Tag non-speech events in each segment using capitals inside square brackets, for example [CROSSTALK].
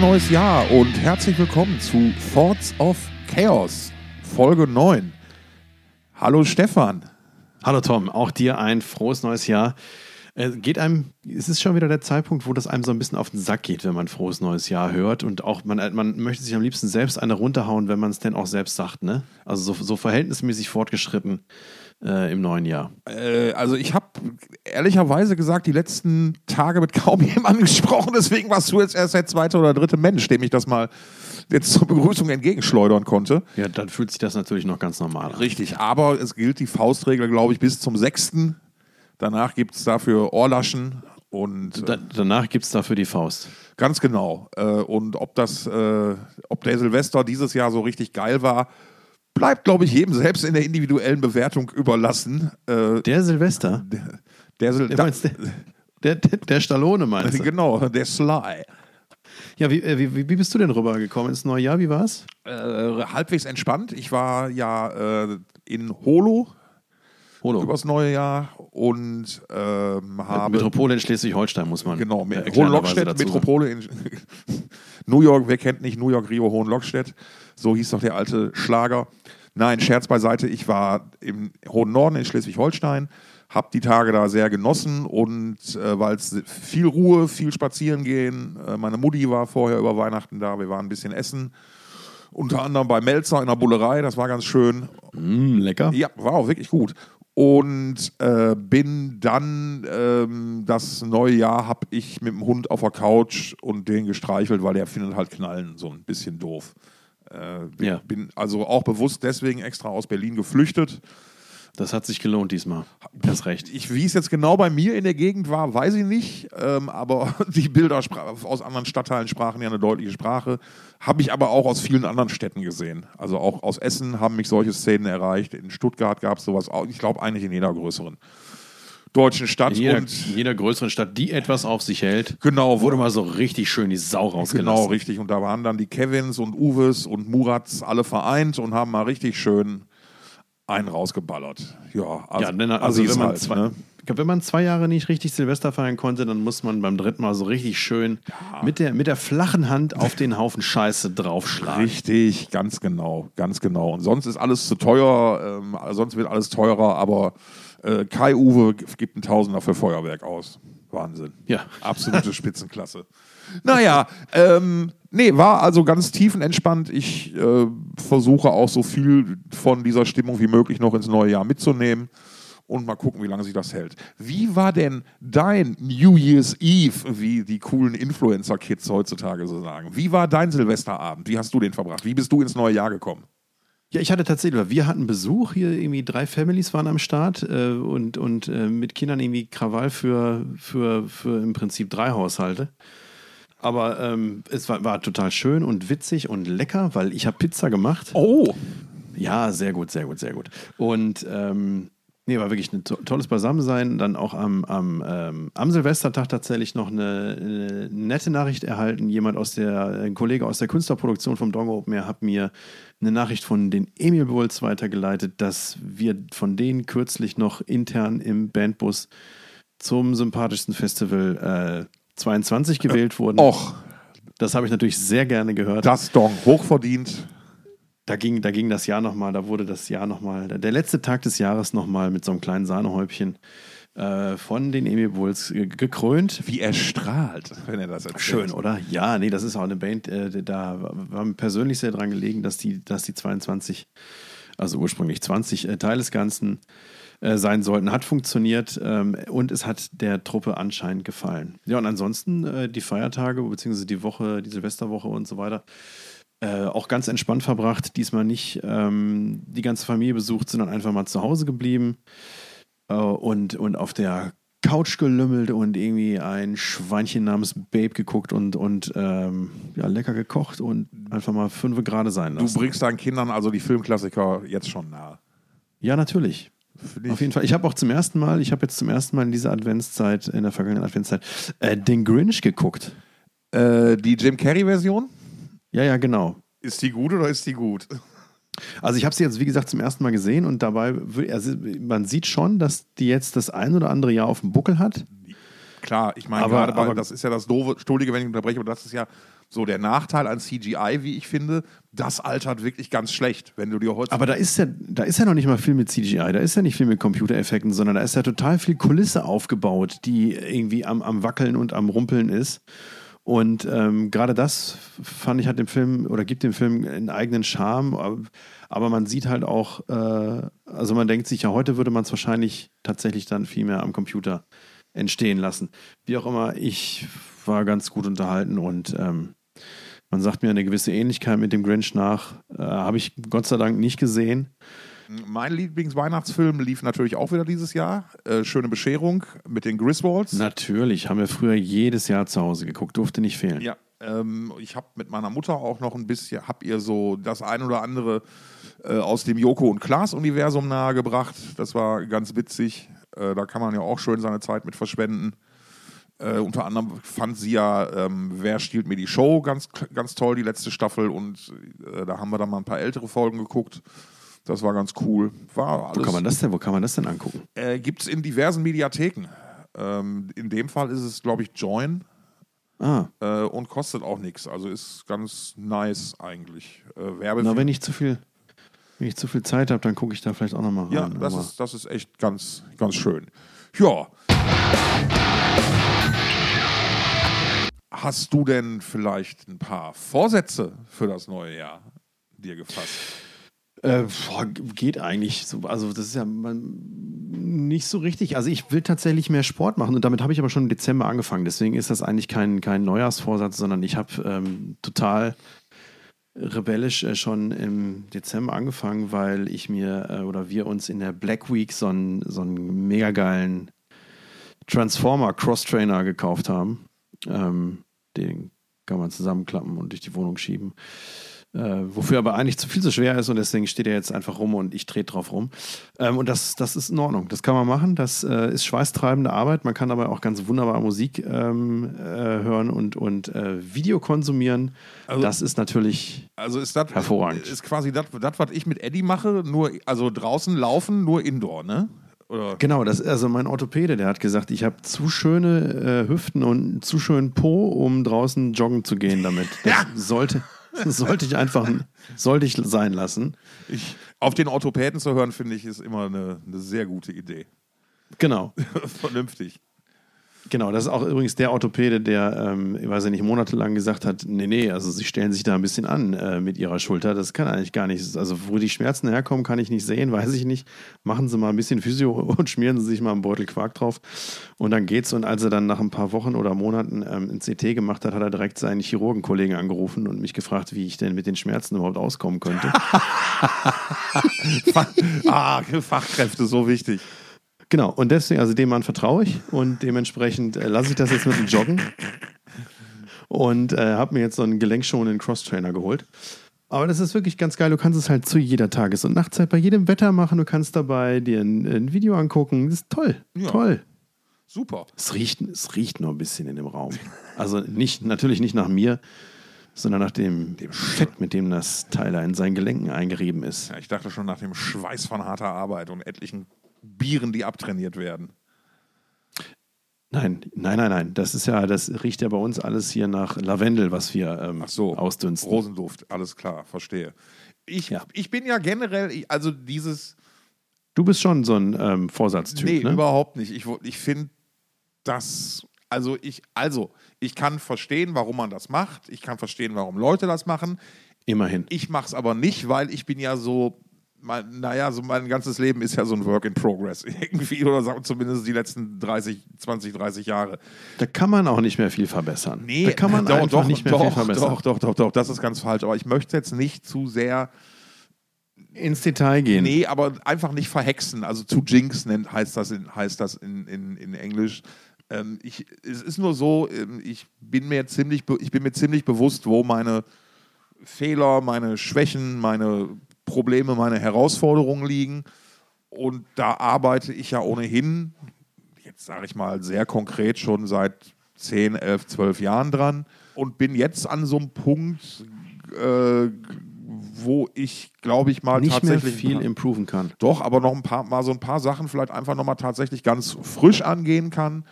Neues Jahr und herzlich willkommen zu Thoughts of Chaos, Folge 9. Hallo Stefan. Hallo Tom, auch dir ein frohes neues Jahr. Äh, geht einem, es ist schon wieder der Zeitpunkt, wo das einem so ein bisschen auf den Sack geht, wenn man frohes neues Jahr hört und auch man, man möchte sich am liebsten selbst eine runterhauen, wenn man es denn auch selbst sagt, ne? Also so, so verhältnismäßig fortgeschritten äh, im neuen Jahr. Äh, also ich habe ehrlicherweise gesagt, die letzten Tage mit [LAUGHS] kaum jemandem gesprochen, deswegen warst du jetzt erst der zweite oder dritte Mensch, dem ich das mal jetzt zur Begrüßung entgegenschleudern konnte. Ja, dann fühlt sich das natürlich noch ganz normal an. Richtig, aber es gilt die Faustregel, glaube ich, bis zum 6. Danach gibt es dafür Ohrlaschen und. Da, danach gibt es dafür die Faust. Ganz genau. Äh, und ob das, äh, ob der Silvester dieses Jahr so richtig geil war, bleibt, glaube ich, jedem selbst in der individuellen Bewertung überlassen. Äh, der Silvester? Der, der, Sil der, der, der, der Stallone meinst du? Genau, der Sly. Ja, wie, wie, wie bist du denn rübergekommen ins neue Jahr? Wie war's? Äh, halbwegs entspannt. Ich war ja äh, in Holo, Holo. übers neue Jahr und ähm, habe. Metropole in Schleswig-Holstein muss man. Genau, äh, Hohenlockstedt, Metropole in [LAUGHS] New York, wer kennt nicht New York, Rio, Hohenlockstedt? So hieß doch der alte Schlager. Nein, Scherz beiseite, ich war im hohen Norden in Schleswig-Holstein, habe die Tage da sehr genossen und äh, weil es viel Ruhe, viel spazieren gehen. Äh, meine Mutti war vorher über Weihnachten da, wir waren ein bisschen essen. Unter anderem bei Melzer in der Bullerei, das war ganz schön. Mm, lecker. Ja, war auch wirklich gut. Und äh, bin dann ähm, das neue Jahr habe ich mit dem Hund auf der Couch und den gestreichelt, weil der findet halt Knallen so ein bisschen doof. Äh, bin, ja. bin also auch bewusst deswegen extra aus Berlin geflüchtet. Das hat sich gelohnt diesmal. Das recht. Ich, wie es jetzt genau bei mir in der Gegend war, weiß ich nicht. Ähm, aber [LAUGHS] die Bilder aus anderen Stadtteilen sprachen ja eine deutliche Sprache. Habe ich aber auch aus vielen anderen Städten gesehen. Also auch aus Essen haben mich solche Szenen erreicht. In Stuttgart gab es sowas auch. Ich glaube eigentlich in jeder größeren deutschen Stadt. In jeder, und jeder größeren Stadt, die etwas auf sich hält, genau, wurde mal so richtig schön die Sau rausgelassen. Genau, richtig. Und da waren dann die Kevins und Uwes und Murats alle vereint und haben mal richtig schön einen rausgeballert. Ja, also, ja, denn, also wenn man, halt, zwei, ne? wenn man zwei Jahre nicht richtig Silvester feiern konnte, dann muss man beim dritten Mal so richtig schön ja. mit, der, mit der flachen Hand auf den Haufen Scheiße draufschlagen. Richtig, ganz genau, ganz genau. Und sonst ist alles zu teuer, ähm, sonst wird alles teurer, aber äh, Kai Uwe gibt einen Tausender für Feuerwerk aus. Wahnsinn. Ja. Absolute Spitzenklasse. naja, ähm, nee, war also ganz tiefenentspannt. Ich äh, versuche auch so viel von dieser Stimmung wie möglich noch ins neue Jahr mitzunehmen und mal gucken, wie lange sich das hält. Wie war denn dein New Year's Eve, wie die coolen Influencer-Kids heutzutage so sagen? Wie war dein Silvesterabend? Wie hast du den verbracht? Wie bist du ins neue Jahr gekommen? Ja, ich hatte tatsächlich, wir hatten Besuch hier, irgendwie drei Families waren am Start äh, und, und äh, mit Kindern irgendwie Krawall für, für, für im Prinzip drei Haushalte. Aber ähm, es war, war, total schön und witzig und lecker, weil ich habe Pizza gemacht. Oh! Ja, sehr gut, sehr gut, sehr gut. Und ähm, Nee, war wirklich ein to tolles Beisammensein. Dann auch am, am, ähm, am Silvestertag tatsächlich noch eine, eine, nette Nachricht erhalten. Jemand aus der, ein Kollege aus der Künstlerproduktion vom Dong Open Air hat mir eine Nachricht von den Emil Bulls weitergeleitet, dass wir von denen kürzlich noch intern im Bandbus zum sympathischsten Festival äh, 22 gewählt wurden. Och. Das habe ich natürlich sehr gerne gehört. Das Dong, hochverdient da ging, da ging das Jahr nochmal, da wurde das Jahr nochmal, der letzte Tag des Jahres nochmal mit so einem kleinen Sahnehäubchen äh, von den Emil Bulls gekrönt. Wie er strahlt, wenn er das erzählt. Schön, oder? Ja, nee, das ist auch eine Band, äh, da war mir persönlich sehr dran gelegen, dass die, dass die 22, also ursprünglich 20 äh, Teil des Ganzen äh, sein sollten. Hat funktioniert ähm, und es hat der Truppe anscheinend gefallen. Ja, und ansonsten äh, die Feiertage, beziehungsweise die Woche, die Silvesterwoche und so weiter äh, auch ganz entspannt verbracht. Diesmal nicht ähm, die ganze Familie besucht, sondern einfach mal zu Hause geblieben äh, und, und auf der Couch gelümmelt und irgendwie ein Schweinchen namens Babe geguckt und, und ähm, ja, lecker gekocht und einfach mal fünf gerade sein lassen. Du bringst deinen Kindern also die Filmklassiker jetzt schon nahe. Ja, natürlich. Auf jeden Fall. Ich habe auch zum ersten Mal, ich habe jetzt zum ersten Mal in dieser Adventszeit, in der vergangenen Adventszeit, äh, den Grinch geguckt. Äh, die Jim Carrey-Version? Ja, ja, genau. Ist die gut oder ist die gut? Also ich habe sie jetzt, wie gesagt, zum ersten Mal gesehen und dabei, also man sieht schon, dass die jetzt das ein oder andere Jahr auf dem Buckel hat. Klar, ich meine, gerade bei, das ist ja das doofe, Entschuldige, wenn ich unterbreche, aber das ist ja so der Nachteil an CGI, wie ich finde. Das altert wirklich ganz schlecht, wenn du dir heute. Aber da ist ja, da ist ja noch nicht mal viel mit CGI, da ist ja nicht viel mit Computereffekten, sondern da ist ja total viel Kulisse aufgebaut, die irgendwie am, am Wackeln und am Rumpeln ist. Und ähm, gerade das fand ich hat dem Film oder gibt dem Film einen eigenen Charme. Aber man sieht halt auch, äh, also man denkt sich ja, heute würde man es wahrscheinlich tatsächlich dann viel mehr am Computer entstehen lassen. Wie auch immer, ich war ganz gut unterhalten und ähm, man sagt mir eine gewisse Ähnlichkeit mit dem Grinch nach. Äh, Habe ich Gott sei Dank nicht gesehen. Mein Lieblingsweihnachtsfilm lief natürlich auch wieder dieses Jahr. Äh, Schöne Bescherung mit den Griswolds. Natürlich, haben wir früher jedes Jahr zu Hause geguckt, durfte nicht fehlen. Ja, ähm, ich habe mit meiner Mutter auch noch ein bisschen, habt ihr so das ein oder andere äh, aus dem Joko und Klaas-Universum nahegebracht. Das war ganz witzig. Äh, da kann man ja auch schön seine Zeit mit verschwenden. Äh, unter anderem fand sie ja ähm, Wer stiehlt mir die Show ganz, ganz toll, die letzte Staffel. Und äh, da haben wir dann mal ein paar ältere Folgen geguckt. Das war ganz cool. War alles, wo kann man das denn, wo kann man das denn angucken? Äh, Gibt es in diversen Mediatheken. Ähm, in dem Fall ist es, glaube ich, Join. Ah. Äh, und kostet auch nichts. Also ist ganz nice eigentlich. Äh, Na, wenn ich zu viel, wenn ich zu viel Zeit habe, dann gucke ich da vielleicht auch nochmal rein. Ja, das ist, das ist echt ganz, ganz schön. Ja. Hast du denn vielleicht ein paar Vorsätze für das neue Jahr dir gefasst? Äh, boah, geht eigentlich so. Also, das ist ja nicht so richtig. Also, ich will tatsächlich mehr Sport machen und damit habe ich aber schon im Dezember angefangen. Deswegen ist das eigentlich kein, kein Neujahrsvorsatz, sondern ich habe ähm, total rebellisch äh, schon im Dezember angefangen, weil ich mir äh, oder wir uns in der Black Week so einen, so mega geilen Transformer Cross Trainer gekauft haben. Ähm, den kann man zusammenklappen und durch die Wohnung schieben. Äh, wofür aber eigentlich zu viel zu schwer ist und deswegen steht er jetzt einfach rum und ich drehe drauf rum. Ähm, und das, das ist in Ordnung. Das kann man machen. Das äh, ist schweißtreibende Arbeit. Man kann dabei auch ganz wunderbar Musik ähm, äh, hören und, und äh, Video konsumieren. Also, das ist natürlich also ist dat, hervorragend. Ist quasi das, was ich mit Eddie mache, nur also draußen laufen, nur indoor, ne? Oder? Genau, das also mein Orthopäde, der hat gesagt, ich habe zu schöne äh, Hüften und zu schönen Po, um draußen joggen zu gehen damit. Das ja. sollte [LAUGHS] sollte ich einfach, sollte ich sein lassen. Ich, auf den Orthopäden zu hören, finde ich, ist immer eine, eine sehr gute Idee. Genau. [LAUGHS] Vernünftig. Genau, das ist auch übrigens der Orthopäde, der, ähm, ich weiß ja nicht, monatelang gesagt hat, nee, nee, also sie stellen sich da ein bisschen an äh, mit ihrer Schulter. Das kann eigentlich gar nicht. Also wo die Schmerzen herkommen, kann ich nicht sehen, weiß ich nicht. Machen Sie mal ein bisschen Physio [LAUGHS] und schmieren Sie sich mal einen Beutel Quark drauf. Und dann geht's. Und als er dann nach ein paar Wochen oder Monaten ähm, ein CT gemacht hat, hat er direkt seinen Chirurgenkollegen angerufen und mich gefragt, wie ich denn mit den Schmerzen überhaupt auskommen könnte. [LAUGHS] [LAUGHS] ah, Fachkräfte, so wichtig. Genau, und deswegen, also dem Mann vertraue ich und dementsprechend äh, lasse ich das jetzt mit dem Joggen und äh, habe mir jetzt so einen gelenkschonenden Cross-Trainer geholt. Aber das ist wirklich ganz geil. Du kannst es halt zu jeder Tages- und Nachtzeit bei jedem Wetter machen. Du kannst dabei dir ein, ein Video angucken. Das ist toll. Ja. Toll. Super. Es riecht, es riecht noch ein bisschen in dem Raum. Also nicht, natürlich nicht nach mir, sondern nach dem, dem Fett, mit dem das Teil in seinen Gelenken eingerieben ist. Ja, ich dachte schon nach dem Schweiß von harter Arbeit und etlichen Bieren, die abtrainiert werden. Nein, nein, nein, nein. Das ist ja, das riecht ja bei uns alles hier nach Lavendel, was wir ähm, Ach so, ausdünsten. Rosenduft, alles klar, verstehe. Ich, ja. ich bin ja generell, also dieses. Du bist schon so ein ähm, Vorsatztyp. Nee, ne? überhaupt nicht. Ich, ich finde das, also ich, also, ich kann verstehen, warum man das macht. Ich kann verstehen, warum Leute das machen. Immerhin. Ich mache es aber nicht, weil ich bin ja so mein, naja, so mein ganzes Leben ist ja so ein Work in Progress [LAUGHS] irgendwie oder zumindest die letzten 30, 20, 30 Jahre. Da kann man auch nicht mehr viel verbessern. Nee, da kann man doch, einfach doch, nicht mehr doch, viel verbessern. Doch, doch, doch, doch, das ist ganz falsch. Aber ich möchte jetzt nicht zu sehr ins Detail gehen. Nee, aber einfach nicht verhexen. Also zu jinx nennt, heißt das in, heißt das in, in, in Englisch. Ähm, ich, es ist nur so, ähm, ich bin mir ziemlich, ich bin mir ziemlich bewusst, wo meine Fehler, meine Schwächen, meine Probleme, meine Herausforderungen liegen. Und da arbeite ich ja ohnehin, jetzt sage ich mal sehr konkret, schon seit 10, 11, 12 Jahren dran und bin jetzt an so einem Punkt, äh, wo ich, glaube ich, mal nicht tatsächlich viel improven kann. Doch, aber noch ein paar mal so ein paar Sachen vielleicht einfach noch mal tatsächlich ganz frisch angehen kann.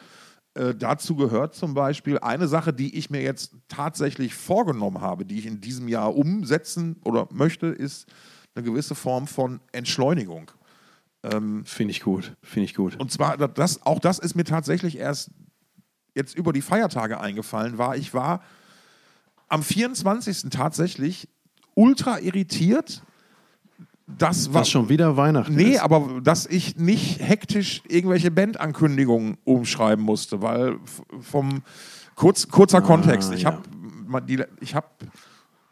Äh, dazu gehört zum Beispiel eine Sache, die ich mir jetzt tatsächlich vorgenommen habe, die ich in diesem Jahr umsetzen oder möchte, ist eine gewisse Form von Entschleunigung. Ähm, Finde ich gut, finde ich gut. Und zwar, das, auch das ist mir tatsächlich erst jetzt über die Feiertage eingefallen, war, ich war am 24. tatsächlich ultra irritiert, das war schon wieder Weihnachten Nee, ist. aber dass ich nicht hektisch irgendwelche Bandankündigungen umschreiben musste, weil vom kurz, kurzer Ah, Kontext. Ich ja. habe ich hab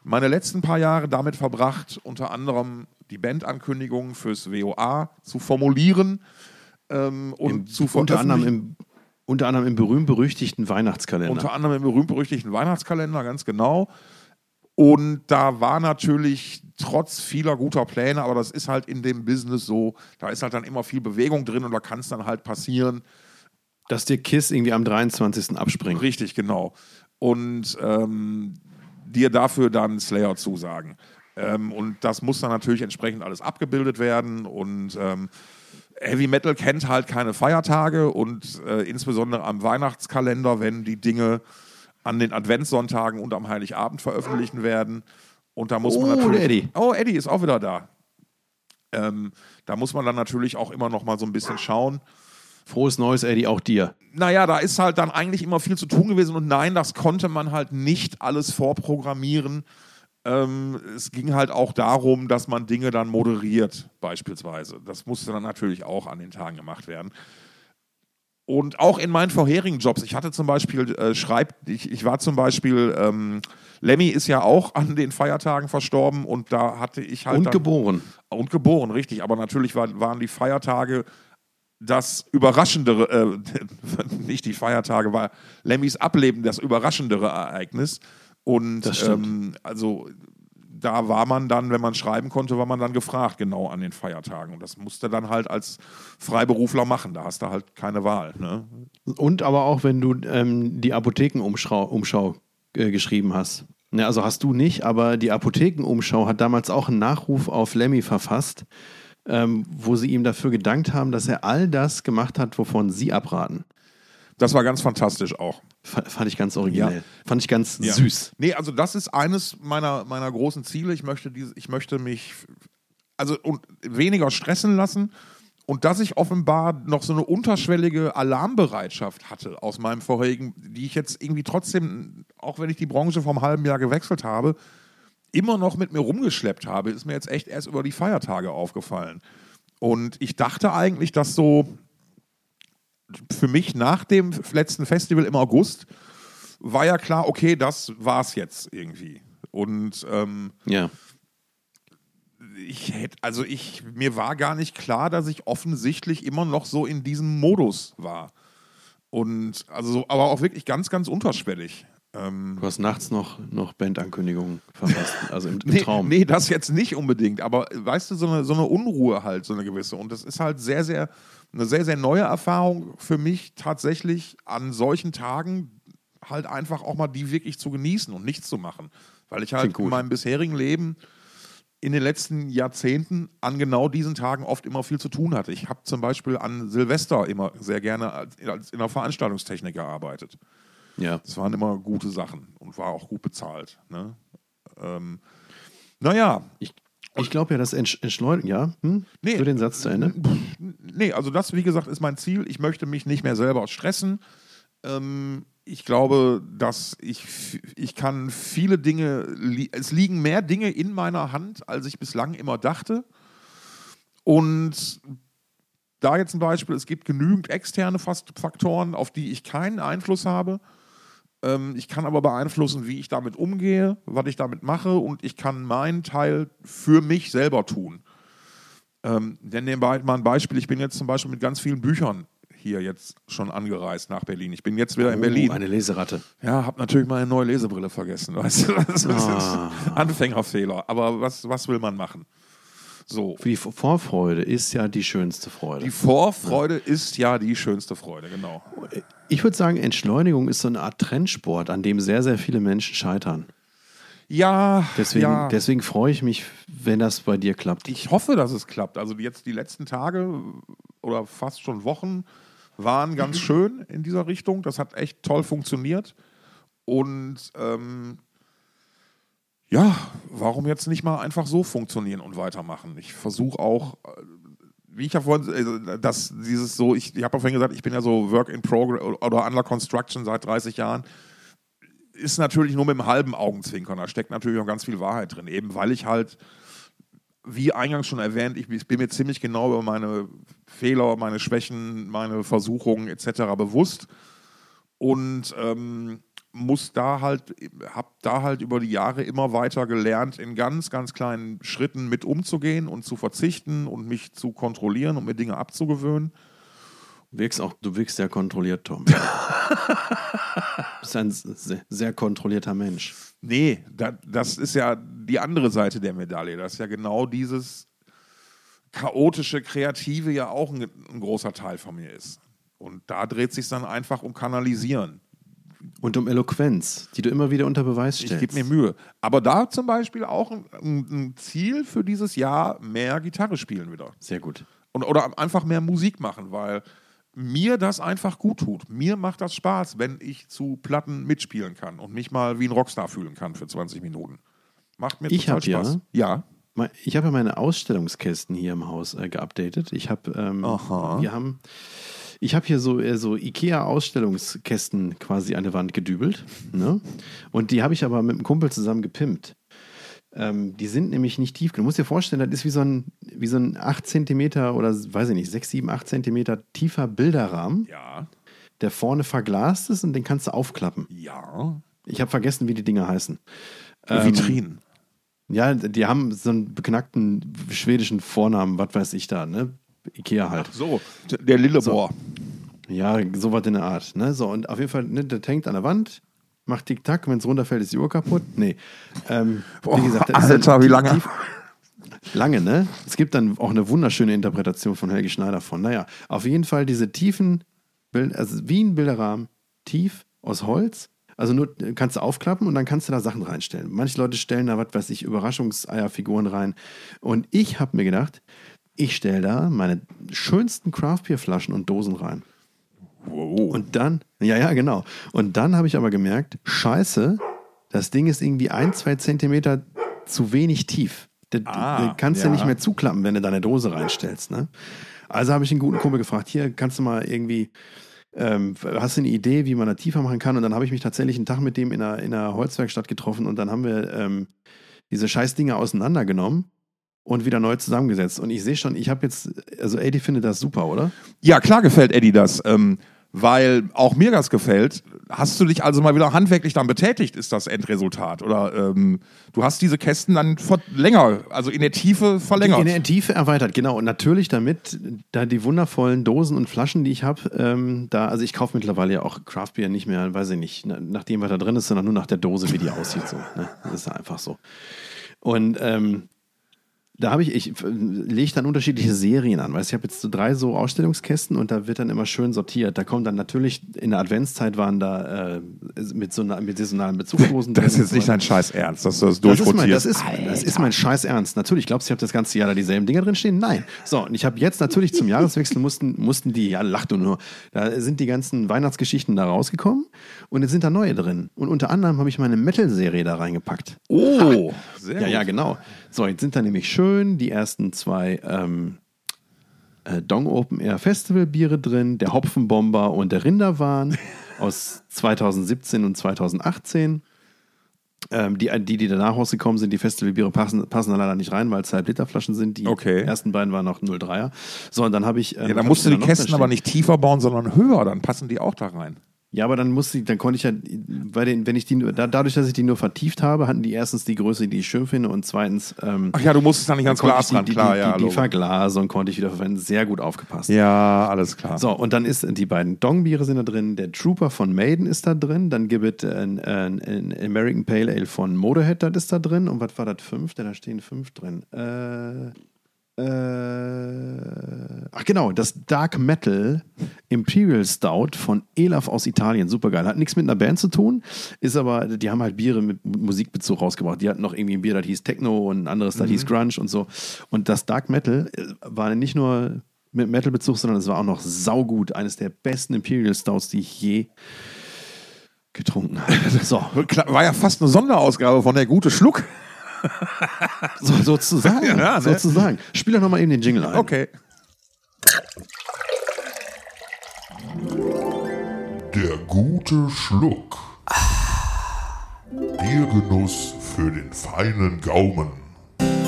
meine letzten paar Jahre damit verbracht, unter anderem die Bandankündigungen fürs WOA zu formulieren ähm, und Im, zu unter, anderem im, unter anderem im berühmt-berüchtigten Weihnachtskalender. Unter anderem im berühmt-berüchtigten Weihnachtskalender, ganz genau. Und da war natürlich trotz vieler guter Pläne, aber das ist halt in dem Business so, da ist halt dann immer viel Bewegung drin und da kann es dann halt passieren. Dass dir KISS irgendwie am 23. abspringt. Richtig, genau. Und ähm, dir dafür dann Slayer zusagen. Ähm, und das muss dann natürlich entsprechend alles abgebildet werden und ähm, Heavy Metal kennt halt keine Feiertage und äh, insbesondere am Weihnachtskalender, wenn die Dinge an den Adventssonntagen und am Heiligabend veröffentlichen werden. Und da muss man Oh, natürlich. der Eddie. Oh, Eddie ist auch wieder da. Ähm, da muss man dann natürlich auch immer noch mal so ein bisschen schauen. Frohes Neues, Eddie, auch dir. Naja, da ist halt dann eigentlich immer viel zu tun gewesen und nein, das konnte man halt nicht alles vorprogrammieren. Ähm, es ging halt auch darum, dass man Dinge dann moderiert, beispielsweise. Das musste dann natürlich auch an den Tagen gemacht werden. Und auch in meinen vorherigen Jobs, ich hatte zum Beispiel, äh, schreib, ich, ich war zum Beispiel, ähm, Lemmy ist ja auch an den Feiertagen verstorben und da hatte ich halt. Und dann, geboren. und geboren, richtig. Aber natürlich war, waren die Feiertage das überraschendere, äh, [LAUGHS] nicht die Feiertage, war Lemmys Ableben das überraschendere Ereignis. Und ähm, also da war man dann, wenn man schreiben konnte, war man dann gefragt, genau an den Feiertagen. Und das musste dann halt als Freiberufler machen. Da hast du halt keine Wahl. Ne? Und aber auch, wenn du ähm, die Apothekenumschau Umschau, äh, geschrieben hast. Ne, also hast du nicht, aber die Apothekenumschau hat damals auch einen Nachruf auf Lemmy verfasst, ähm, wo sie ihm dafür gedankt haben, dass er all das gemacht hat, wovon sie abraten. Das war ganz fantastisch auch. Fand ich ganz originell. Ja. Fand ich ganz Ja. süß. Nee, also das ist eines meiner, meiner großen Ziele. Ich möchte, diese, ich möchte mich also und weniger stressen lassen und dass ich offenbar noch so eine unterschwellige Alarmbereitschaft hatte aus meinem vorherigen, die ich jetzt irgendwie trotzdem, auch wenn ich die Branche vom halben Jahr gewechselt habe, immer noch mit mir rumgeschleppt habe, ist mir jetzt echt erst über die Feiertage aufgefallen. Und ich dachte eigentlich, dass so für mich nach dem letzten Festival im August war ja klar, okay, das war's jetzt irgendwie. Und ähm, Ja. ich hätte, also ich, mir war gar nicht klar, dass ich offensichtlich immer noch so in diesem Modus war. Und also, so, aber auch wirklich ganz, ganz unterschwellig. Ähm, Du hast nachts noch, noch Bandankündigungen verfasst, [LAUGHS] also im, im nee, Traum. nee, das jetzt nicht unbedingt, aber weißt du, so eine, so eine Unruhe halt, so eine gewisse. Und das ist halt sehr, sehr, eine sehr, sehr neue Erfahrung für mich, tatsächlich an solchen Tagen halt einfach auch mal die wirklich zu genießen und nichts zu machen. Weil ich halt in meinem bisherigen Leben in den letzten Jahrzehnten an genau diesen Tagen oft immer viel zu tun hatte. Ich habe zum Beispiel an Silvester immer sehr gerne als, als in der Veranstaltungstechnik gearbeitet. Ja. Das waren immer gute Sachen und war auch gut bezahlt. Ne? Ähm, naja, Ich, ich glaube ja, dass Entsch Entschleunigung, ja? Hm? Nee. Für den Satz zu Ende. nee, also das, wie gesagt, ist mein Ziel. Ich möchte mich nicht mehr selber stressen. Ähm, ich glaube, dass ich, ich kann viele Dinge, es liegen mehr Dinge in meiner Hand, als ich bislang immer dachte. Und da jetzt ein Beispiel, es gibt genügend externe Faktoren, auf die ich keinen Einfluss habe. Ähm, ich kann aber beeinflussen, wie ich damit umgehe, was ich damit mache und ich kann meinen Teil für mich selber tun. Ähm, denn nebenbei mal ein Beispiel, ich bin jetzt zum Beispiel mit ganz vielen Büchern hier jetzt schon angereist nach Berlin. Ich bin jetzt wieder in Berlin. Oh, eine Leseratte. Ja, habe natürlich meine neue Lesebrille vergessen. [LAUGHS] Weißt du? Das ist Ah. Anfängerfehler. Aber was, was will man machen? So. Für die Vorfreude ist ja die schönste Freude. Die Vorfreude ist ja die schönste Freude, genau. ich würde sagen, Entschleunigung ist so eine Art Trendsport, an dem sehr, sehr viele Menschen scheitern. Ja, Deswegen, ja. deswegen freue ich mich, wenn das bei dir klappt. Ich hoffe, dass es klappt. Also jetzt die letzten Tage oder fast schon Wochen waren ganz [LAUGHS] schön in dieser Richtung. Das hat echt toll funktioniert. Und ähm, ja, warum jetzt nicht mal einfach so funktionieren und weitermachen? Ich versuche auch, äh, wie ich ja vorhin, äh, dass dieses so, ich, ich habe ja vorhin gesagt, ich bin ja so Work in Progress oder Under Construction seit 30 Jahren. Ist natürlich nur mit einem halben Augenzwinkern. Da steckt natürlich auch ganz viel Wahrheit drin. Eben weil ich halt, wie eingangs schon erwähnt, ich, bin mir ziemlich genau über meine Fehler, meine Schwächen, meine Versuchungen etc. bewusst. Und ähm, muss da halt, habe da halt über die Jahre immer weiter gelernt, in ganz, ganz kleinen Schritten mit umzugehen und zu verzichten und mich zu kontrollieren und mir Dinge abzugewöhnen. Wirkst auch, du wirkst sehr kontrolliert, Tom. du [LAUGHS] bist ein sehr, sehr kontrollierter Mensch. Nee, da, das ist ja die andere Seite der Medaille. Das ist ja genau dieses chaotische, kreative ja auch ein, ein großer Teil von mir ist. Und da dreht sich dann einfach um Kanalisieren. Und um Eloquenz, die du immer wieder unter Beweis stellst. Ich gebe mir Mühe. Aber da zum Beispiel auch ein, ein, Ziel für dieses Jahr, mehr Gitarre spielen wieder. Sehr gut. Und, oder einfach mehr Musik machen, weil mir das einfach gut tut. Mir macht das Spaß, wenn ich zu Platten mitspielen kann und mich mal wie ein Rockstar fühlen kann für 20 Minuten. Macht mir ich total Spaß. Ja. ja. Ich habe ja meine Ausstellungskästen hier im Haus äh, geupdatet. Ich habe, ähm, wir haben ich habe hier so, äh, so IKEA-Ausstellungskästen quasi an der Wand gedübelt. Ne? Und die habe ich aber mit einem Kumpel zusammen gepimpt. Ähm, die sind nämlich nicht tief. Du musst dir vorstellen, das ist wie so ein, wie so ein 8 cm oder weiß ich nicht, 6, 7, 8 cm tiefer Bilderrahmen. Ja. Der vorne verglast ist und den kannst du aufklappen. Ja. Ich habe vergessen, wie die Dinger heißen. Ähm, Vitrinen. Ja, die haben so einen beknackten schwedischen Vornamen, was weiß ich da, ne? Ikea halt. Ach so, der Lillebohr. So. Ja, sowas in der Art. Ne? So, und auf jeden Fall, ne, das hängt an der Wand, macht Tick-Tack, wenn es runterfällt, ist die Uhr kaputt. Nee. Ähm, Boah, wie gesagt, Alter, wie lange? Tief, lange, ne? Es gibt dann auch eine wunderschöne Interpretation von Helge Schneider von. Naja, auf jeden Fall diese tiefen, Bild, also wie ein Bilderrahmen, tief aus Holz. Also nur kannst du aufklappen und dann kannst du da Sachen reinstellen. Manche Leute stellen da, was weiß ich, Überraschungseierfiguren rein. Und ich habe mir gedacht, ich stelle da meine schönsten Craftbeer-Flaschen und Dosen rein. Wow. Und dann, ja, ja, genau. Und dann habe ich aber gemerkt, scheiße, das Ding ist irgendwie ein, zwei Zentimeter zu wenig tief. Das, ah, kannst ja. ja nicht mehr zuklappen, wenn du deine Dose reinstellst. Ne? Also habe ich einen guten Kumpel gefragt, hier kannst du mal irgendwie, ähm, hast du eine Idee, wie man da tiefer machen kann? Und dann habe ich mich tatsächlich einen Tag mit dem in einer, in einer Holzwerkstatt getroffen und dann haben wir ähm, diese Scheißdinger auseinandergenommen und wieder neu zusammengesetzt. Und ich sehe schon, ich habe jetzt, also Eddie findet das super, oder? Ja, klar gefällt Eddie das. Ähm, weil auch mir das gefällt. Hast du dich also mal wieder handwerklich dann betätigt, ist das Endresultat? Oder ähm, du hast diese Kästen dann länger, also in der Tiefe verlängert? In der Tiefe erweitert, genau. Und natürlich damit, da die wundervollen Dosen und Flaschen, die ich habe, ähm, da, also ich kaufe mittlerweile ja auch Craftbeer nicht mehr, weiß ich nicht, nach dem, was da drin ist, sondern nur nach der Dose, wie die aussieht. So, ne? Das ist einfach so. Und ähm, da habe ich, ich lege dann unterschiedliche Serien an. Weißt, ich habe jetzt so drei so Ausstellungskästen und da wird dann immer schön sortiert. Da kommt dann natürlich, in der Adventszeit waren da äh, mit, so einer, mit saisonalen Bezugsdosen. [LAUGHS] Das ist jetzt nicht dein Scheiß Ernst, dass du das durchrotierst. Das ist mein, das ist, das ist mein Scheiß Ernst. Natürlich, glaubst du, ich habe das ganze Jahr da dieselben Dinger drin stehen? Nein. So, und ich habe jetzt natürlich zum Jahreswechsel mussten, mussten die, ja, lach du nur, da sind die ganzen Weihnachtsgeschichten da rausgekommen und jetzt sind da neue drin. Und unter anderem habe ich meine Metal-Serie da reingepackt. Oh, sehr Ja, gut. ja, genau. So, jetzt sind da nämlich schön die ersten zwei ähm, äh, Dong Open Air Festival Biere drin, der Hopfenbomber und der Rinderwahn [LAUGHS] aus 2017 und 2018. Ähm, die, die, die danach rausgekommen sind, die Festivalbiere passen, passen da leider nicht rein, weil es halt Literflaschen sind. Die okay. ersten beiden waren noch 03er. So, und dann habe ich. Ähm, ja, dann musst du die Kästen aber nicht tiefer bauen, sondern höher, dann passen die auch da rein. Ja, aber dann musste ich, dann konnte ich ja, bei den, wenn ich die, da, dadurch, dass ich die nur vertieft habe, hatten die erstens die Größe, die ich schön finde, und zweitens. Ähm, Ach ja, du musstest dann nicht ans Glas ran, klar, die, ja. Die, die Verglasung konnte ich wieder verwenden, sehr gut aufgepasst. Ja, alles klar. So, und dann ist die beiden Dongbiere sind da drin, der Trooper von Maiden ist da drin, dann gibt es ein, ein, ein, American Pale Ale von Motorhead, das ist da drin, und was war das fünfte? Da stehen fünf drin. Äh. Äh, ach genau, das Dark Metal Imperial Stout von Elaf aus Italien. Super geil. Hat nichts mit einer Band zu tun, ist aber, die haben halt Biere mit Musikbezug rausgebracht. Die hatten noch irgendwie ein Bier, das hieß Techno und ein anderes, das mhm. hieß Grunge und so. Und das Dark Metal äh, war nicht nur mit Metal-Bezug, sondern es war auch noch saugut. Eines der besten Imperial Stouts, die ich je getrunken habe. [LAUGHS] So. War ja fast eine Sonderausgabe von der gute Schluck. So, sozusagen. [LAUGHS] Ja, ne? sozusagen. Spiel doch nochmal eben den Jingle ein. Okay. Der gute Schluck. Biergenuss für den feinen Gaumen.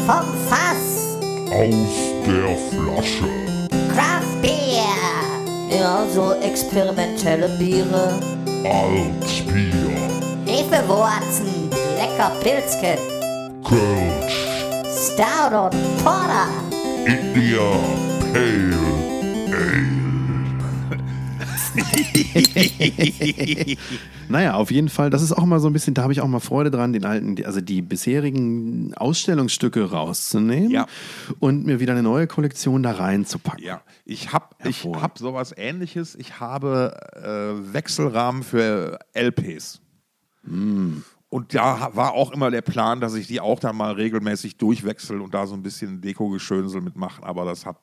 Vom Fass. Aus der Flasche. Craft Beer. Ja, so experimentelle Biere. Altbier. Hefewurzen. Lecker Pilzken. Kölsch. Stout Porter. India Pale Ale. [LAUGHS] naja, auf jeden Fall, das ist auch mal so ein bisschen, da habe ich auch mal Freude dran, den alten, also die bisherigen Ausstellungsstücke rauszunehmen Ja. und mir wieder eine neue Kollektion da reinzupacken. Ja, ich habe ich hab sowas ähnliches. Ich habe äh, Wechselrahmen für LPs. Und da war auch immer der Plan, dass ich die auch dann mal regelmäßig durchwechsel und da so ein bisschen Deko-Geschönsel mitmache. Aber das hat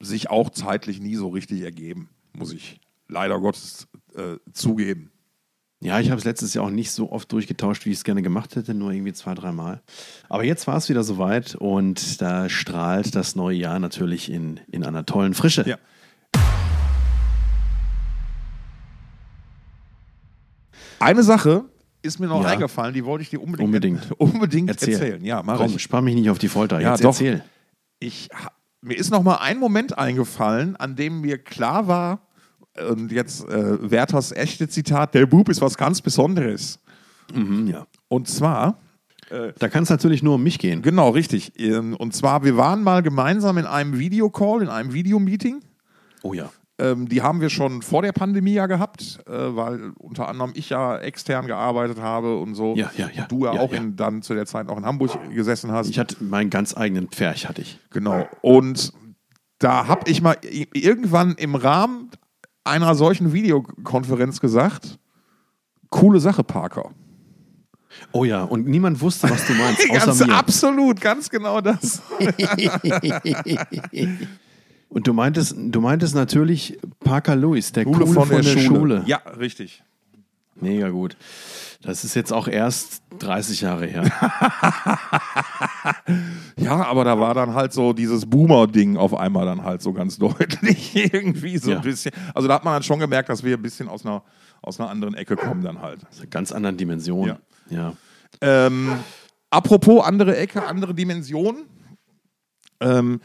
sich auch zeitlich nie so richtig ergeben, muss ich leider Gottes äh, zugeben. Ja, ich habe es letztes Jahr auch nicht so oft durchgetauscht, wie ich es gerne gemacht hätte, nur irgendwie zwei, dreimal. Aber jetzt war es wieder soweit und da strahlt das neue Jahr natürlich in, in einer tollen Frische. Ja. Eine Sache ist mir noch Ja. eingefallen, die wollte ich dir unbedingt, Unbedingt. [LAUGHS] unbedingt Erzähl. erzählen. Ja, mach Komm, ich. spann mich nicht auf die Folter. Ja, Jetzt doch. erzähl. ich mir ist noch mal ein Moment eingefallen, an dem mir klar war, und jetzt äh, Werthers echte Zitat, der Bub ist was ganz Besonderes. Mhm, ja. Und zwar, Da kann es natürlich nur um mich gehen. genau, richtig, ähm, und zwar, wir waren mal gemeinsam in einem Videocall, in einem Videomeeting. Oh ja. Ähm, die haben wir schon vor der Pandemie ja gehabt, äh, weil unter anderem ich ja extern gearbeitet habe und so. Ja, ja, ja. Und du ja, Ja, auch ja. In, dann zu der Zeit auch in Hamburg gesessen hast. Ich hatte meinen ganz eigenen Pferch, hatte ich. Genau. Und da habe ich mal irgendwann im Rahmen einer solchen Videokonferenz gesagt, coole Sache, Parker. Oh ja, und niemand wusste, was du meinst, [LAUGHS] Ganz außer mir. absolut, ganz genau das. [LAUGHS] [LAUGHS] Und du meintest, du meintest natürlich Parker Lewis, der Coole Coole von, der, Schule. Ja, richtig. Mega gut. Das ist jetzt auch erst 30 Jahre her. [LAUGHS] Ja, aber da war dann halt so dieses Boomer-Ding auf einmal dann halt so ganz [LAUGHS] deutlich irgendwie so Ja. ein bisschen. Also da hat man dann schon gemerkt, dass wir ein bisschen aus einer, aus einer anderen Ecke kommen dann halt. Aus einer ganz anderen Dimension. Ja. ja. Ähm, apropos andere Ecke, andere Dimension. Ähm,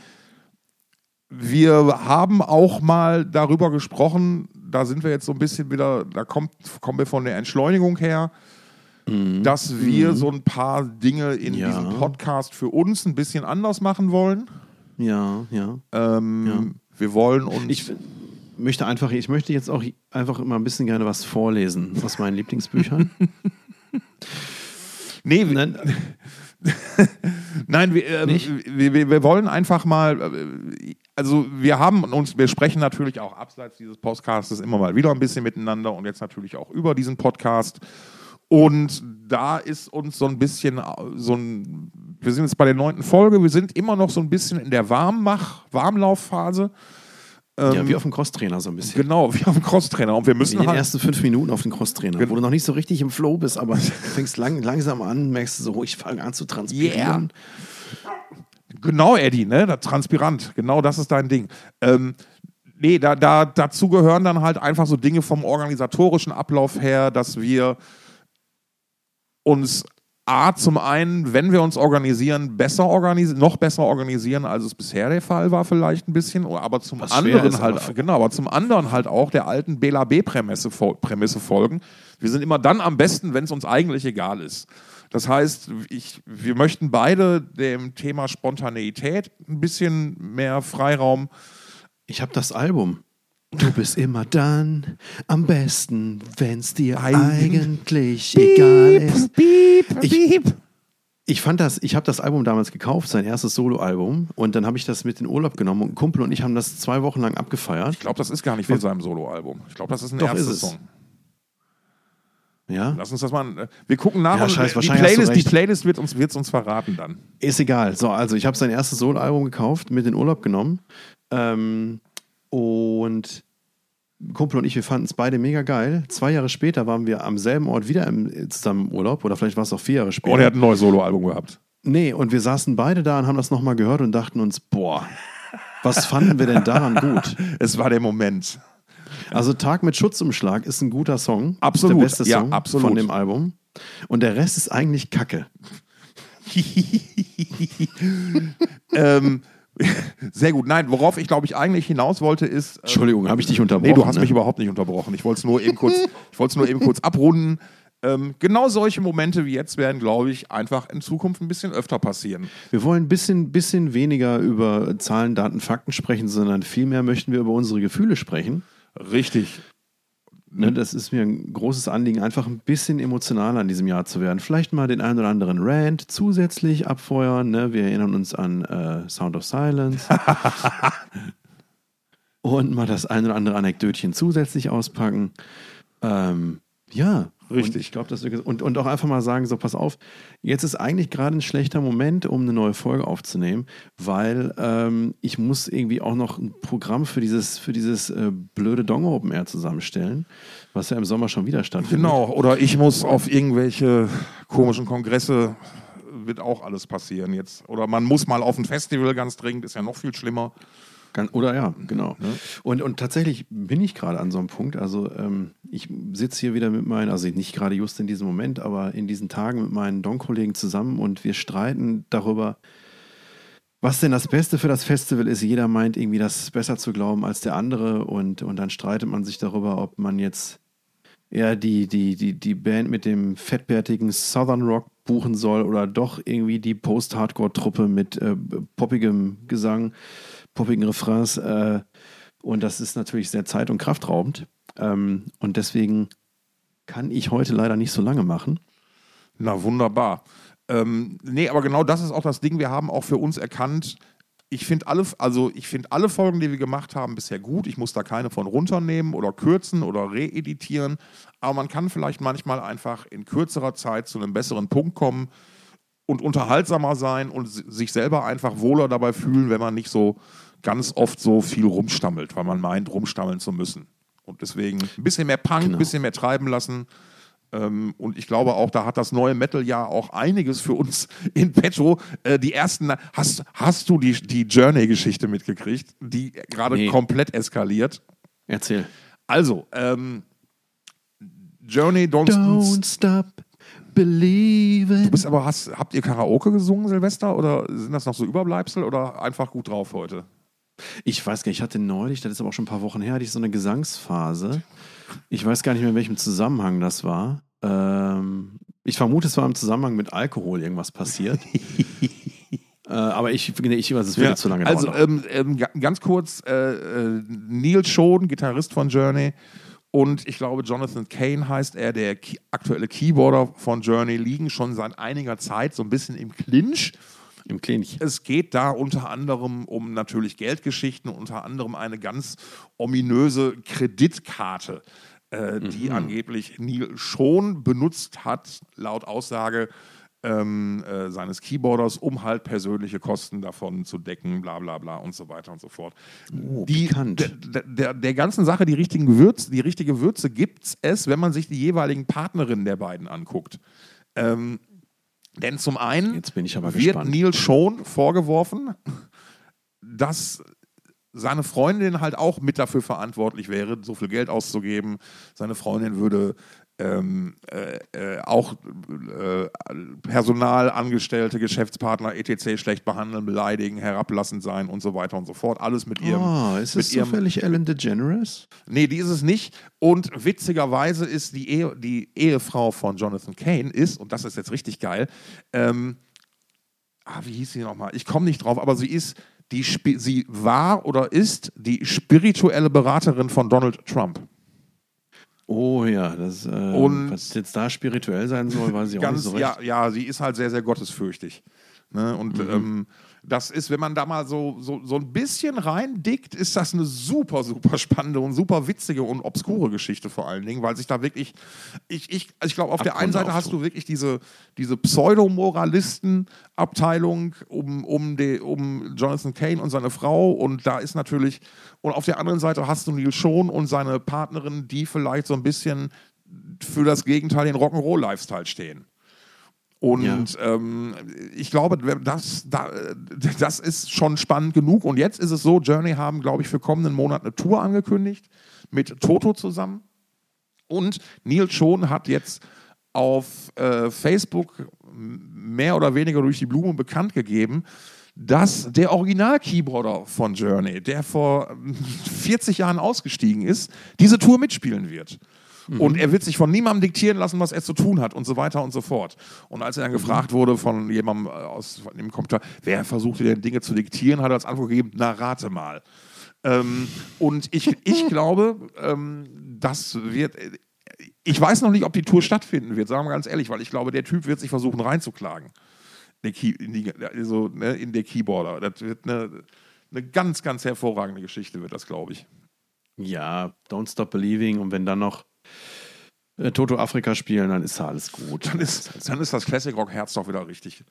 wir haben auch mal darüber gesprochen, da sind wir jetzt so ein bisschen wieder, da kommt, kommen wir von der Entschleunigung her, dass wir so ein paar Dinge in Mhm. Ja. diesem Podcast für uns ein bisschen anders machen wollen. Ja, ja. Ähm, Wir wollen uns. Ich möchte einfach, ich möchte jetzt auch einfach immer ein bisschen gerne was vorlesen aus meinen Lieblingsbüchern. [LAUGHS] nee, Nein, [LAUGHS] Nein, wir, ähm, wir, wir, wir wollen einfach mal, äh, also wir haben uns, wir sprechen natürlich auch abseits dieses Podcasts immer mal wieder ein bisschen miteinander und jetzt natürlich auch über diesen Podcast. Und da ist uns so ein bisschen so ein, wir sind jetzt bei der neunten Folge, wir sind immer noch so ein bisschen in der Warmmach, Warmlaufphase. ja, wie auf dem Crosstrainer so ein bisschen. Genau, wie auf dem Crosstrainer. Und wir In müssen den halt, ersten fünf Minuten auf dem Crosstrainer, wo du noch nicht so richtig im Flow bist, aber [LAUGHS] fängst lang, langsam an, merkst du so, oh, ich fange an zu transpirieren. Genau, Eddie, ne? Das Transpirant. Genau das ist dein Ding. Ähm, nee, da, da, dazu gehören dann halt einfach so Dinge vom organisatorischen Ablauf her, dass wir uns A, zum einen, wenn wir uns organisieren, besser organisieren, noch besser organisieren, als es bisher der Fall war, vielleicht ein bisschen, aber zum Was anderen halt, aber- genau, aber zum anderen halt auch der alten Bela B-Prämisse fol- Prämisse folgen. Wir sind immer dann am besten, wenn es uns eigentlich egal ist. Das heißt, ich, wir möchten beide dem Thema Spontaneität ein bisschen mehr Freiraum. Ich habe das Album. Du bist immer dann am besten, wenn's dir Eigen- eigentlich egal ist. Piep, Ich- Ich fand das, ich habe das Album damals gekauft, sein erstes Soloalbum, und dann habe ich das mit in Urlaub genommen und ein Kumpel und ich haben das zwei Wochen lang abgefeiert. Ich glaube, das ist gar nicht von seinem Soloalbum. Ich glaube, das ist ein Doch, erstes ist es. Song. Ja, Lass uns das mal. Wir gucken nach Ja, und scheiß, die Playlist, die. Playlist wird uns, wird's uns verraten dann. ist egal. So, also ich habe sein erstes Soloalbum gekauft, mit in Urlaub genommen Ähm, und Kumpel und ich, wir fanden es beide mega geil. Zwei Jahre später waren wir am selben Ort wieder im, zusammen im Urlaub. Oder vielleicht war es auch vier Jahre später. Und er hat ein neues Soloalbum gehabt. Nee, und wir saßen beide da und haben das nochmal gehört und dachten uns, boah, was fanden wir denn daran gut? [LAUGHS] Es war der Moment. Also Tag mit Schutzumschlag ist ein guter Song. Absolut, der beste ja, Song absolut. von dem Album. Und der Rest ist eigentlich Kacke. [LAUGHS] ähm, sehr gut. Nein, worauf ich glaube ich eigentlich hinaus wollte ist. ähm, Entschuldigung, habe ich dich unterbrochen? Nee, du hast ne? mich überhaupt nicht unterbrochen. Ich wollte es nur eben kurz, ich wollte es nur eben kurz abrunden. Ähm, genau solche Momente wie jetzt werden, glaube ich, einfach in Zukunft ein bisschen öfter passieren. Wir wollen ein bisschen, bisschen weniger über Zahlen, Daten, Fakten sprechen, sondern vielmehr möchten wir über unsere Gefühle sprechen. Richtig. Ne, das ist mir ein großes Anliegen, einfach ein bisschen emotionaler in diesem Jahr zu werden. Vielleicht mal den einen oder anderen Rant zusätzlich abfeuern. Ne? Wir erinnern uns an äh, Sound of Silence. [LAUGHS] Und mal das ein oder andere Anekdötchen zusätzlich auspacken. Ähm, ja, Richtig. Und ich glaube, dass wir und, und auch einfach mal sagen: So, pass auf, jetzt ist eigentlich gerade ein schlechter Moment, um eine neue Folge aufzunehmen, weil ähm, ich muss irgendwie auch noch ein Programm für dieses, für dieses äh, blöde Dong Open Air zusammenstellen, was ja im Sommer schon wieder stattfindet. Genau. Oder ich muss auf irgendwelche komischen Kongresse, wird auch alles passieren jetzt. Oder man muss mal auf ein Festival ganz dringend, ist ja noch viel schlimmer. Ganz, oder ja, genau. Und, und tatsächlich bin ich gerade an so einem Punkt. Also ähm, ich sitze hier wieder mit meinen, also nicht gerade just in diesem Moment, aber in diesen Tagen mit meinen Don-Kollegen zusammen und wir streiten darüber, was denn das Beste für das Festival ist. Jeder meint irgendwie, das besser zu glauben als der andere und, und dann streitet man sich darüber, ob man jetzt eher die, die, die, die Band mit dem fettbärtigen Southern Rock buchen soll oder doch irgendwie die Post-Hardcore-Truppe mit äh, poppigem Gesang, poppigen Refrains. Äh, und das ist natürlich sehr zeit- und kraftraubend. Ähm, und deswegen kann ich heute leider nicht so lange machen. Na, wunderbar. Ähm, nee, aber genau das ist auch das Ding. Wir haben auch für uns erkannt, ich finde alle, also ich finde alle Folgen, die wir gemacht haben, bisher gut. Ich muss da keine von runternehmen oder kürzen oder reeditieren. Aber man kann vielleicht manchmal einfach in kürzerer Zeit zu einem besseren Punkt kommen und unterhaltsamer sein und si- sich selber einfach wohler dabei fühlen, wenn man nicht so ganz oft so viel rumstammelt, weil man meint, rumstammeln zu müssen. Und deswegen ein bisschen mehr Punk, ein Genau. bisschen mehr treiben lassen. Ähm, und ich glaube auch, da hat das neue Metal-Jahr auch einiges für uns in petto. Äh, die ersten, hast, hast du die, die Journey-Geschichte mitgekriegt, die gerade Nee. komplett eskaliert? Erzähl. Also, ähm, Journey, don't, Don't stop believing. Du bist aber, hast, habt ihr Karaoke gesungen, Silvester? Oder sind das noch so Überbleibsel oder einfach gut drauf heute? Ich weiß gar nicht, ich hatte neulich, das ist aber auch schon ein paar Wochen her, hatte ich so eine Gesangsphase. Ich weiß gar nicht mehr, in welchem Zusammenhang das war. Ähm, ich vermute, es war im Zusammenhang mit Alkohol irgendwas passiert. [LAUGHS] äh, aber ich, nee, ich also es würde zu lange also, dauern. ähm, ähm, ga- ganz kurz: äh, äh, Neil Schon, Gitarrist von Journey, und ich glaube, Jonathan Kane heißt er, der aktuelle Keyboarder von Journey, liegen schon seit einiger Zeit so ein bisschen im Clinch. Im Klinik. Es geht da unter anderem um natürlich Geldgeschichten, unter anderem eine ganz ominöse Kreditkarte, äh, die angeblich Neil schon benutzt hat, laut Aussage ähm, äh, seines Keyboarders, um halt persönliche Kosten davon zu decken, bla bla bla und so weiter und so fort. die, pikant. der, der, der, ganzen Sache die, richtigen Gewürz, die richtige Würze gibt es, wenn man sich die jeweiligen Partnerinnen der beiden anguckt. Ähm, denn zum einen wird gespannt. Neil schon vorgeworfen, dass seine Freundin halt auch mit dafür verantwortlich wäre, so viel Geld auszugeben. Seine Freundin würde ähm, äh, äh, auch äh, Personal, Angestellte, Geschäftspartner, etc. schlecht behandeln, beleidigen, herablassend sein und so weiter und so fort. Alles mit ihrem. Oh, ist es ihrem zufällig Ellen DeGeneres? Nee, die ist es nicht. Und witzigerweise ist die, Ehe, die Ehefrau von Jonathan Kane ist, und das ist jetzt richtig geil, ähm, ah, wie hieß sie nochmal? Ich komme nicht drauf, aber sie ist, die, sie war oder ist die spirituelle Beraterin von Donald Trump. Oh ja, das, äh, was jetzt da spirituell sein soll, weiß ich auch Ganz, nicht so recht. ja, ja, sie ist halt sehr, sehr gottesfürchtig. Ne? Und Mhm. ähm, Das ist, wenn man da mal so, so, so ein bisschen reindickt, ist das eine super, super spannende und super witzige und obskure Geschichte vor allen Dingen, weil sich da wirklich, ich, ich, ich glaube, auf der einen Abgründe Seite hast du wirklich diese, diese Pseudomoralisten-Abteilung um, um, die, um Jonathan Kane und seine Frau und da ist natürlich, und auf der anderen Seite hast du Neil Schon und seine Partnerin, die vielleicht so ein bisschen für das Gegenteil den Rock'n'Roll-Lifestyle stehen. Und ähm, ich glaube, das, da, [LAUGHS] das ist schon spannend genug. Und jetzt ist es so, Journey haben, glaube ich, für kommenden Monat eine Tour angekündigt mit Toto zusammen. Und Neil Schon hat jetzt auf äh, Facebook mehr oder weniger durch die Blume bekannt gegeben, dass der Original-Keyboarder von Journey, der vor [LAUGHS] 40 Jahren ausgestiegen ist, diese Tour mitspielen wird. Und er wird sich von niemandem diktieren lassen, was er zu tun hat und so weiter und so fort. Und als er dann gefragt wurde von jemandem äh, aus von dem Kommentar, wer versuchte denn Dinge zu diktieren, hat er als Antwort gegeben, na rate mal. Ähm, und ich, ich [LAUGHS] glaube, ähm, das wird. Ich weiß noch nicht, ob die Tour stattfinden wird, sagen wir ganz ehrlich, weil ich glaube, der Typ wird sich versuchen reinzuklagen. Der Key, in, die, also, ne, in der Keyboarder. Das wird eine, eine ganz, ganz hervorragende Geschichte, wird das, glaube ich. Ja, Don't Stop Believing und wenn dann noch äh, Toto Afrika spielen, dann ist da alles gut. Dann ist, dann ist das Classic Rock Herz doch wieder richtig.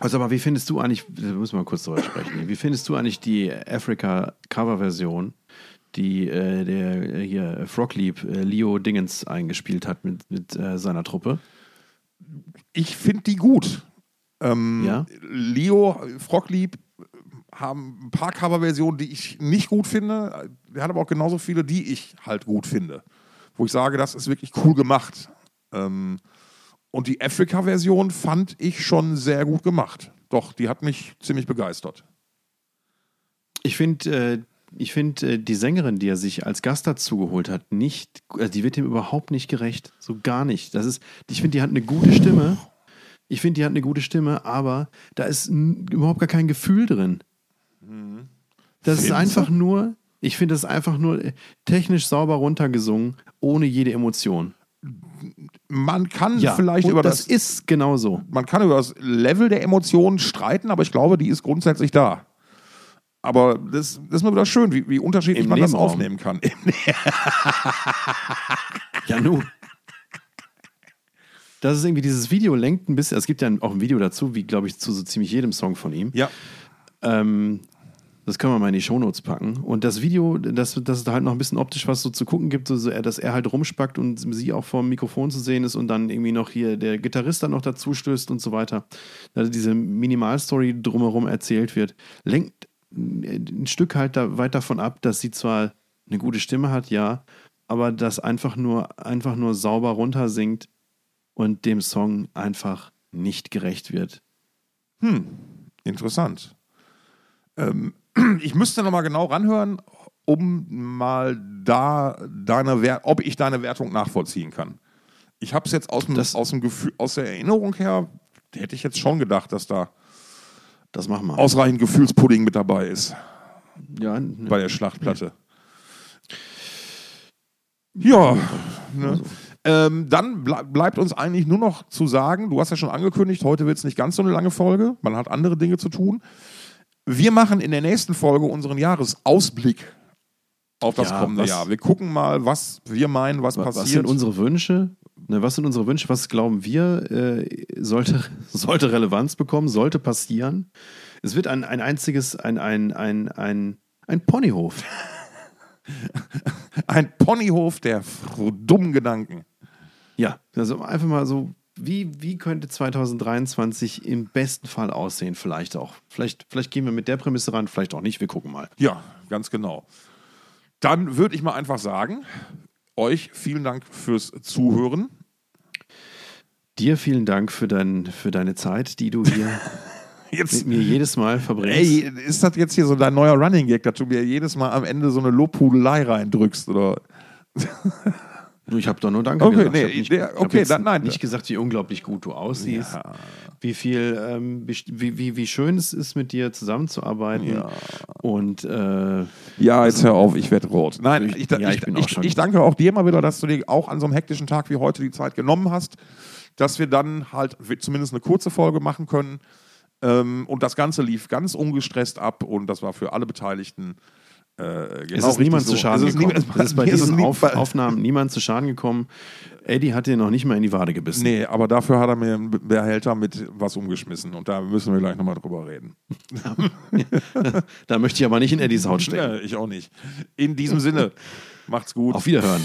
Also, aber wie findest du eigentlich, da müssen wir mal kurz drüber sprechen, wie findest du eigentlich die Afrika Cover-Version, die äh, der äh, hier Frogleap äh, Leo Dingens eingespielt hat mit, mit äh, seiner Truppe? Ich finde die gut. Ähm, Ja? Leo, Froglieb haben ein paar Coverversionen, die ich nicht gut finde. Er hat aber auch genauso viele, die ich halt gut finde. Wo ich sage, das ist wirklich cool gemacht. Ähm, und die Africa-Version fand ich schon sehr gut gemacht. Doch, die hat mich ziemlich begeistert. Ich finde, äh, ich finde äh, die Sängerin, die er sich als Gast dazu geholt hat, nicht, also die wird ihm überhaupt nicht gerecht. So gar nicht. Das ist, ich finde, die hat eine gute Stimme. Ich finde, die hat eine gute Stimme, aber da ist überhaupt gar kein Gefühl drin. Das ist Findest einfach nur, ich finde, das ist einfach nur äh, technisch sauber runtergesungen, ohne jede Emotion. Man kann vielleicht und über das das, ist genauso. man kann über das Level der Emotionen streiten, aber ich glaube, die ist grundsätzlich da. Aber das, das ist mal wieder schön, wie, wie unterschiedlich Im man das Nebenraum. aufnehmen kann. [LAUGHS] Ja, nu. Das ist irgendwie, dieses Video lenkt ein bisschen, es gibt ja auch ein Video dazu, wie glaube ich zu so ziemlich jedem Song von ihm. ja. Ähm, das können wir mal in die Shownotes packen. Und das Video, dass, dass es da halt noch ein bisschen optisch was so zu gucken gibt, so, dass er halt rumspackt und sie auch vor dem Mikrofon zu sehen ist und dann irgendwie noch hier der Gitarrist dann noch dazu stößt und so weiter. Also diese Minimalstory drumherum erzählt wird, lenkt ein Stück halt da weit davon ab, dass sie zwar eine gute Stimme hat, ja, aber das einfach nur, einfach nur sauber runtersingt und dem Song einfach nicht gerecht wird. Interessant. Ähm, [CLEARS THROAT] ich müsste noch mal genau ranhören, um mal da deine Wer ob ich deine Wertung nachvollziehen kann. Ich habe es jetzt aus dem, Das- aus dem Gefühl, aus der Erinnerung her, hätte ich jetzt schon gedacht, dass da Das machen wir. ausreichend Gefühlspudding mit dabei ist ja, bei der Schlachtplatte. Ja, ne? ähm, dann ble bleibt uns eigentlich nur noch zu sagen, du hast ja schon angekündigt, heute wird es nicht ganz so eine lange Folge, man hat andere Dinge zu tun. Wir machen in der nächsten Folge unseren Jahresausblick auf das Ja, kommende was- Jahr. Wir gucken mal, was wir meinen, was, Was passiert. sind unsere Wünsche? Ne, was sind unsere Wünsche? Was glauben wir, äh, sollte, [LAUGHS] sollte Relevanz bekommen, sollte passieren? Es wird ein, ein einziges, ein, ein, ein, ein, ein Ponyhof. [LAUGHS] Ein Ponyhof der dummen Gedanken. Ja, also einfach mal so, wie, wie könnte 2023 im besten Fall aussehen? Vielleicht auch. Vielleicht, vielleicht gehen wir mit der Prämisse ran, vielleicht auch nicht. Wir gucken mal. Ja, ganz genau. Dann würde ich mal einfach sagen, euch vielen Dank fürs Zuhören. Dir vielen Dank für, dein, für deine Zeit, die du hier [LAUGHS] Jetzt, mit mir jedes Mal verbringst. ey, ist das jetzt hier so dein neuer Running Gag, dass du mir jedes Mal am Ende so eine Lobhudelei reindrückst? Oder? [LAUGHS] Ich habe doch nur Danke Okay, gesagt. nee, nicht, hab okay, dann nein. nicht gesagt, wie unglaublich gut du aussiehst, Ja. wie viel, ähm, wie, wie, wie schön es ist, mit dir zusammenzuarbeiten. Ja. Und äh, Ja, jetzt hör auf, ich werde rot. Nein, ich, Ja, ich, ich ich danke auch dir mal wieder, dass du dir auch an so einem hektischen Tag wie heute die Zeit genommen hast, dass wir dann halt zumindest eine kurze Folge machen können. Ähm, und das Ganze lief ganz ungestresst ab und das war für alle Beteiligten äh, genau es ist niemand so. zu Schaden es ist gekommen. es ist bei diesen Auf Aufnahmen niemand zu Schaden gekommen. Eddie hat dir noch nicht mal in die Wade gebissen. Nee, aber dafür hat er mir einen Behälter mit was umgeschmissen und da müssen wir gleich nochmal drüber reden. [LAUGHS] Da möchte ich aber nicht in Eddies Haut stecken. Ja, ich auch nicht. In diesem Sinne, [LAUGHS] macht's gut. Auf Wiederhören.